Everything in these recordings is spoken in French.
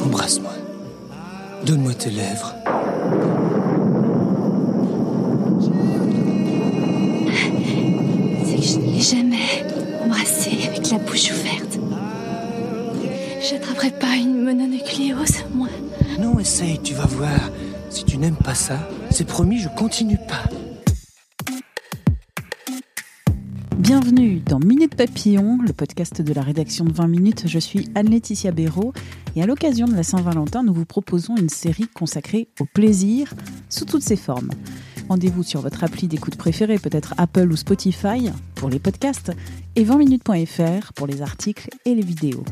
Embrasse-moi. Donne-moi tes lèvres. C'est que je ne l'ai jamais embrassé avec la bouche ouverte. J'attraperai pas une mononucléose, moi. Non, essaye, tu vas voir. Si tu n'aimes pas ça, c'est promis, je continue pas. Bienvenue dans Minute Papillon, le podcast de la rédaction de 20 minutes. Je suis Anne-Laetitia Béraud et à l'occasion de la Saint-Valentin, nous vous proposons une série consacrée au plaisir sous toutes ses formes. Rendez-vous sur votre appli d'écoute préférée, peut-être Apple ou Spotify pour les podcasts et 20minutes.fr pour les articles et les vidéos.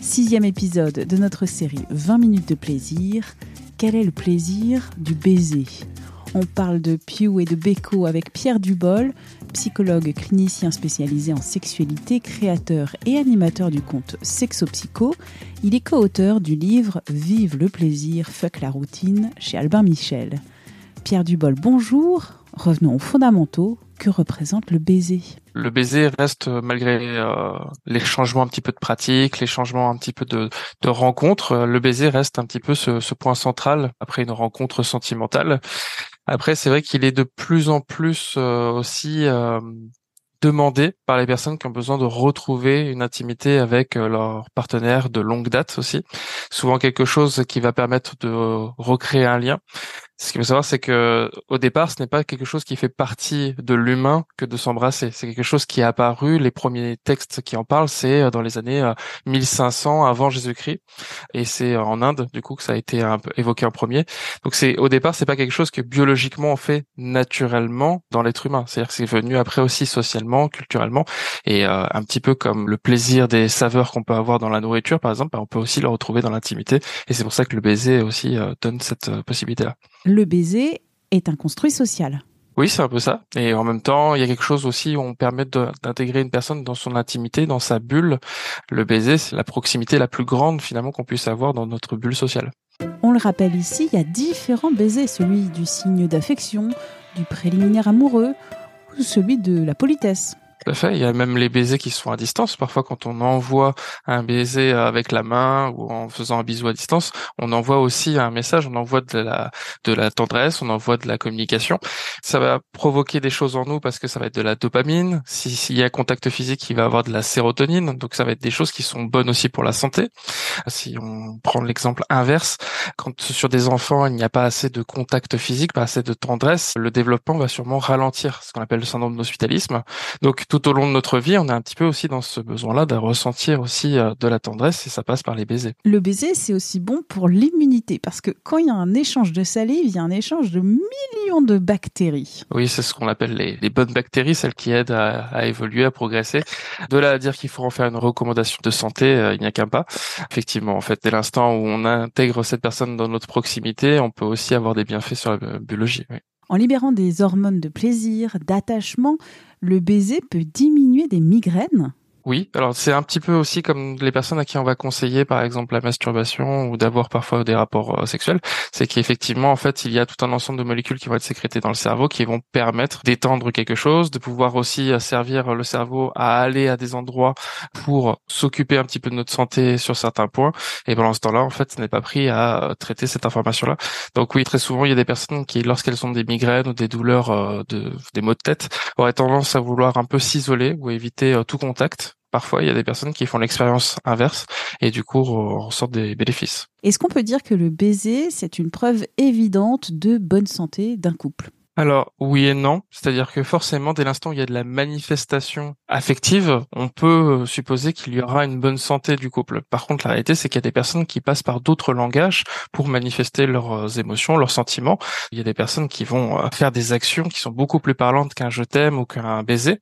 Sixième épisode de notre série 20 minutes de plaisir. Quel est le plaisir du baiser? On parle de Pew et de Beko avec Pierre Dubol, psychologue clinicien spécialisé en sexualité, créateur et animateur du compte Sexopsycho. Il est co-auteur du livre Vive le plaisir, fuck la routine chez Albin Michel. Pierre Dubol, bonjour. Revenons aux fondamentaux. Que représente le baiser? Le baiser reste, malgré euh, les changements un petit peu de pratique, les changements un petit peu de, de rencontres, euh, le baiser reste un petit peu ce point central après une rencontre sentimentale. Après, c'est vrai qu'il est de plus en plus euh, aussi euh, demandé par les personnes qui ont besoin de retrouver une intimité avec euh, leur partenaire de longue date aussi. Souvent quelque chose qui va permettre de recréer un lien. Ce qu'il faut savoir, c'est que au départ, ce n'est pas quelque chose qui fait partie de l'humain que de s'embrasser. C'est quelque chose qui est apparu. Les premiers textes qui en parlent, c'est euh, dans les années 1500 euh, avant Jésus-Christ, et c'est en Inde du coup que ça a été évoqué en premier. Donc c'est au départ, c'est pas quelque chose que biologiquement on fait naturellement dans l'être humain. C'est-à-dire que c'est venu après aussi socialement, culturellement, et euh, un petit peu comme le plaisir des saveurs qu'on peut avoir dans la nourriture, par exemple, bah, on peut aussi le retrouver dans l'intimité. Et c'est pour ça que le baiser aussi donne cette possibilité-là le baiser est un construit social. Oui, c'est un peu ça. Et en même temps, il y a quelque chose aussi où on permet d'intégrer une personne dans son intimité, dans sa bulle. Le baiser, c'est la proximité la plus grande finalement qu'on puisse avoir dans notre bulle sociale. On le rappelle ici, il y a différents baisers, celui du signe d'affection, du préliminaire amoureux ou celui de la politesse. Tout fait. Il y a même les baisers qui sont à distance. Parfois, quand on envoie un baiser avec la main ou en faisant un bisou à distance, on envoie aussi un message, on envoie de la, de la tendresse, on envoie de la communication. Ça va provoquer des choses en nous parce que ça va être de la dopamine. S'il y a contact physique, il va avoir de la sérotonine. Donc, ça va être des choses qui sont bonnes aussi pour la santé. Si on prend l'exemple inverse, quand sur des enfants, il n'y a pas assez de contact physique, pas assez de tendresse, le développement va sûrement ralentir, ce qu'on appelle le syndrome d'hospitalisme. Donc, tout au long de notre vie, on est un petit peu aussi dans ce besoin-là de ressentir aussi euh, de la tendresse et ça passe par les baisers. Le baiser, c'est aussi bon pour l'immunité parce que quand il y a un échange de salive, il y a un échange de millions de bactéries. Oui, c'est ce qu'on appelle les, bonnes bactéries, celles qui aident à, évoluer, à progresser. De là à dire qu'il faut en faire une recommandation de santé, euh, il n'y a qu'un pas. Effectivement, en fait, dès l'instant où on intègre cette personne dans notre proximité, on peut aussi avoir des bienfaits sur la biologie. En libérant des hormones de plaisir, d'attachement, le baiser peut diminuer des migraines oui, alors c'est un petit peu aussi comme les personnes à qui on va conseiller par exemple la masturbation ou d'avoir parfois des rapports euh, sexuels, c'est qu'effectivement en fait il y a tout un ensemble de molécules qui vont être sécrétées dans le cerveau qui vont permettre d'étendre quelque chose, de pouvoir aussi euh, servir le cerveau à aller à des endroits pour s'occuper un petit peu de notre santé sur certains points. Et pendant ce temps-là en fait ce n'est pas pris à euh, traiter cette information-là. Donc oui, très souvent il y a des personnes qui lorsqu'elles ont des migraines ou des douleurs de des maux de tête auraient tendance à vouloir un peu s'isoler ou éviter tout contact parfois il y a des personnes qui font l'expérience inverse et du coup ressortent des bénéfices. Est-ce qu'on peut dire que le baiser, c'est une preuve évidente de bonne santé d'un couple? Alors oui et non, c'est-à-dire que forcément dès l'instant où il y a de la manifestation affective, on peut euh, supposer qu'il y aura une bonne santé du couple. Par contre, la réalité c'est qu'il y a des personnes qui passent par d'autres langages pour manifester leurs euh, émotions, leurs sentiments. Il y a des personnes qui vont euh, faire des actions qui sont beaucoup plus parlantes qu'un je t'aime ou qu'un baiser.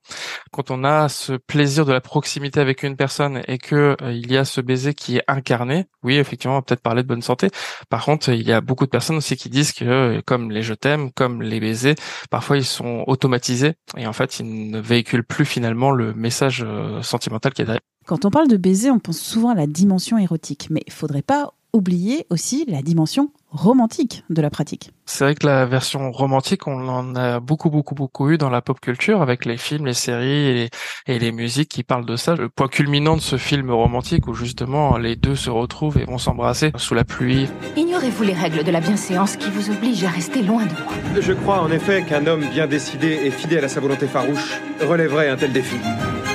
Quand on a ce plaisir de la proximité avec une personne et que il y a ce baiser qui est incarné, oui, effectivement, on va peut-être parler de bonne santé. Par contre, il y a beaucoup de personnes aussi qui disent que comme les je t'aime, comme les baisers parfois ils sont automatisés et en fait ils ne véhiculent plus finalement le message euh, sentimental qui est derrière. Quand on parle de baiser, on pense souvent à la dimension érotique, mais il faudrait pas oublier aussi la dimension romantique de la pratique. C'est vrai que la version romantique, on en a beaucoup, beaucoup, beaucoup eu dans la pop culture avec les films, les séries et les, musiques qui parlent de ça. Le point culminant de ce film romantique où justement les deux se retrouvent et vont s'embrasser sous la pluie. Ignorez-vous les règles de la bienséance qui vous obligent à rester loin de moi Je crois en effet qu'un homme bien décidé et fidèle à sa volonté farouche relèverait un tel défi.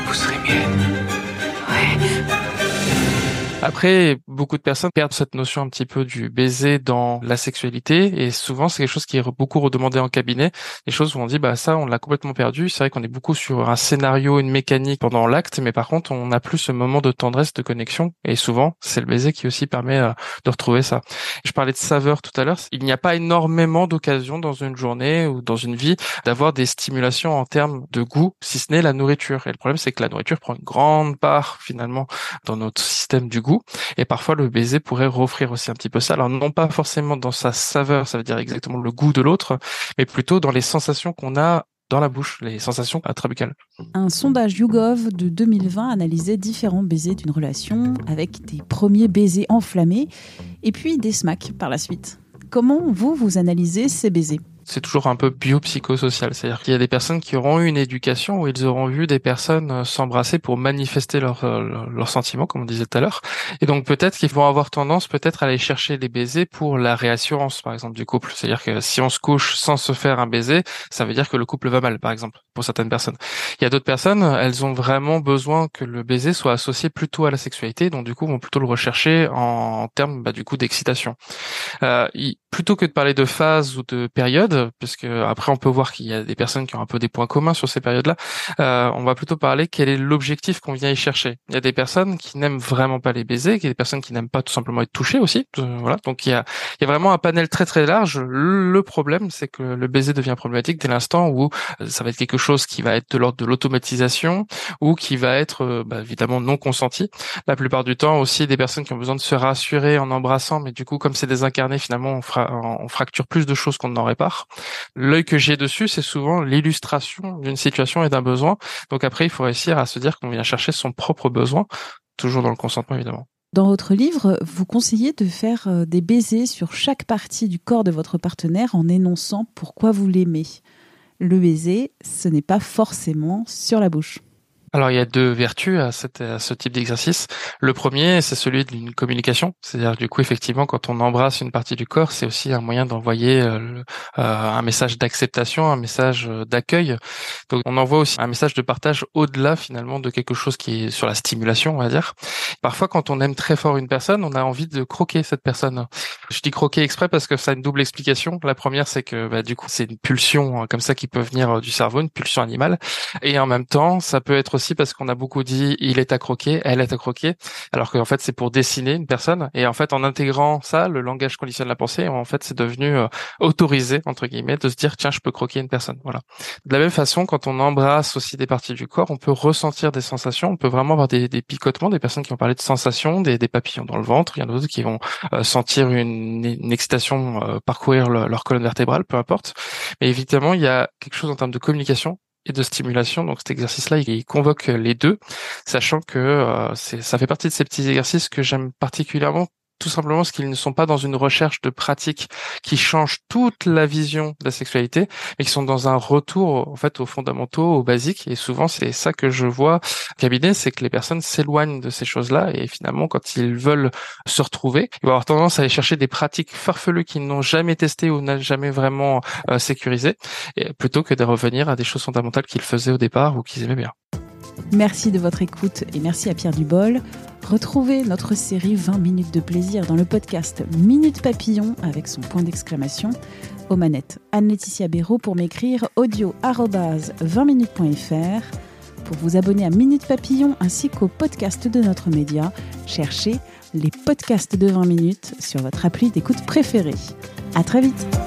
Vous serez mienne. Après, beaucoup de personnes perdent cette notion un petit peu du baiser dans la sexualité et souvent c'est quelque chose qui est beaucoup redemandé en cabinet, des choses où on dit bah ça on l'a complètement perdu, c'est vrai qu'on est beaucoup sur un scénario, une mécanique pendant l'acte, mais par contre on n'a plus ce moment de tendresse, de connexion. Et souvent c'est le baiser qui aussi permet euh, de retrouver ça. Je parlais de saveur tout à l'heure, il n'y a pas énormément d'occasions dans une journée ou dans une vie d'avoir des stimulations en termes de goût, si ce n'est la nourriture. Et le problème c'est que la nourriture prend une grande part finalement dans notre système du goût et parfois, le baiser pourrait offrir aussi un petit peu ça. Alors, non pas forcément dans sa saveur, ça veut dire exactement le goût de l'autre, mais plutôt dans les sensations qu'on a dans la bouche, les sensations intrabucales. Un sondage YouGov de 2020 analysait différents baisers d'une relation avec des premiers baisers enflammés et puis des smacks par la suite. Comment vous, vous analysez ces baisers? C'est toujours un peu biopsychosocial. C'est-à-dire qu'il y a des personnes qui auront eu une éducation où ils auront vu des personnes euh, s'embrasser pour manifester leurs leur sentiments, comme on disait tout à l'heure. Et donc peut-être qu'ils vont avoir tendance peut-être à aller chercher des baisers pour la réassurance, par exemple, du couple. C'est-à-dire que si on se couche sans se faire un baiser, ça veut dire que le couple va mal, par exemple, pour certaines personnes. Il y a d'autres personnes, elles ont vraiment besoin que le baiser soit associé plutôt à la sexualité, donc du coup vont plutôt le rechercher en termes bah, du coup d'excitation. Euh, plutôt que de parler de phase ou de période, parce que après on peut voir qu'il y a des personnes qui ont un peu des points communs sur ces périodes-là. Euh, on va plutôt parler quel est l'objectif qu'on vient y chercher. Il y a des personnes qui n'aiment vraiment pas les baisers, il y a des personnes qui n'aiment pas tout simplement être touchées aussi. Euh, voilà, donc il y a, il y a vraiment un panel très très large. Le problème, c'est que le baiser devient problématique dès l'instant où euh, ça va être quelque chose qui va être de l'ordre de l'automatisation ou qui va être euh, bah, évidemment non consenti. La plupart du temps aussi des personnes qui ont besoin de se rassurer en embrassant, mais du coup comme c'est désincarné, finalement on, on fracture plus de choses qu'on n'en répare. L'œil que j'ai dessus, c'est souvent l'illustration d'une situation et d'un besoin. Donc après, il faut réussir à se dire qu'on vient chercher son propre besoin, toujours dans le consentement évidemment. Dans votre livre, vous conseillez de faire euh, des baisers sur chaque partie du corps de votre partenaire en énonçant pourquoi vous l'aimez. Le baiser, ce n'est pas forcément sur la bouche. Alors il y a deux vertus à, ce type d'exercice. Le premier, c'est celui d'une communication, c'est-à-dire du coup effectivement quand on embrasse une partie du corps, c'est aussi un moyen d'envoyer euh, euh, un message d'acceptation, un message euh, d'accueil. Donc on envoie aussi un message de partage au-delà finalement de quelque chose qui est sur la stimulation, on va dire. Parfois quand on aime très fort une personne, on a envie de croquer cette personne. Je dis croquer exprès parce que ça a une double explication. La première, c'est que bah, du coup c'est une pulsion hein, comme ça qui peut venir du cerveau, une pulsion animale, et en même temps ça peut être aussi parce qu'on a beaucoup dit il est à croquer, elle est à croquer, alors qu'en fait c'est pour dessiner une personne. Et en fait en intégrant ça, le langage conditionne la pensée, en fait c'est devenu euh, autorisé entre guillemets de se dire tiens je peux croquer une personne. Voilà. De la même façon, quand on embrasse aussi des parties du corps, on peut ressentir des sensations, on peut vraiment avoir des, picotements, des personnes qui ont parlé de sensations, des, papillons dans le ventre, il y en a d'autres qui vont euh, sentir une, excitation euh, parcourir leur colonne vertébrale, peu importe. Mais évidemment, il y a quelque chose en termes de communication et de stimulation. Donc cet exercice-là, il convoque les deux, sachant que euh, ça fait partie de ces petits exercices que j'aime particulièrement tout simplement parce qu'ils ne sont pas dans une recherche de pratique qui change toute la vision de la sexualité, mais qui sont dans un retour en fait aux fondamentaux, aux basiques. Et souvent, c'est ça que je vois cabinet, c'est que les personnes s'éloignent de ces choses-là et finalement, quand ils veulent se retrouver, ils vont avoir tendance à aller chercher des pratiques farfelues qu'ils n'ont jamais testées ou n'ont jamais vraiment euh, sécurisées, plutôt que de revenir à des choses fondamentales qu'ils faisaient au départ ou qu'ils aimaient bien. Merci de votre écoute et merci à Pierre Dubol. Retrouvez notre série 20 minutes de plaisir dans le podcast Minute Papillon avec son point d'exclamation. Aux manettes, Anne-Laetitia Béraud pour m'écrire audio 20minutes.fr. Pour vous abonner à Minute Papillon ainsi qu'au podcast de notre média, cherchez les podcasts de 20 minutes sur votre appli d'écoute préférée. À très vite!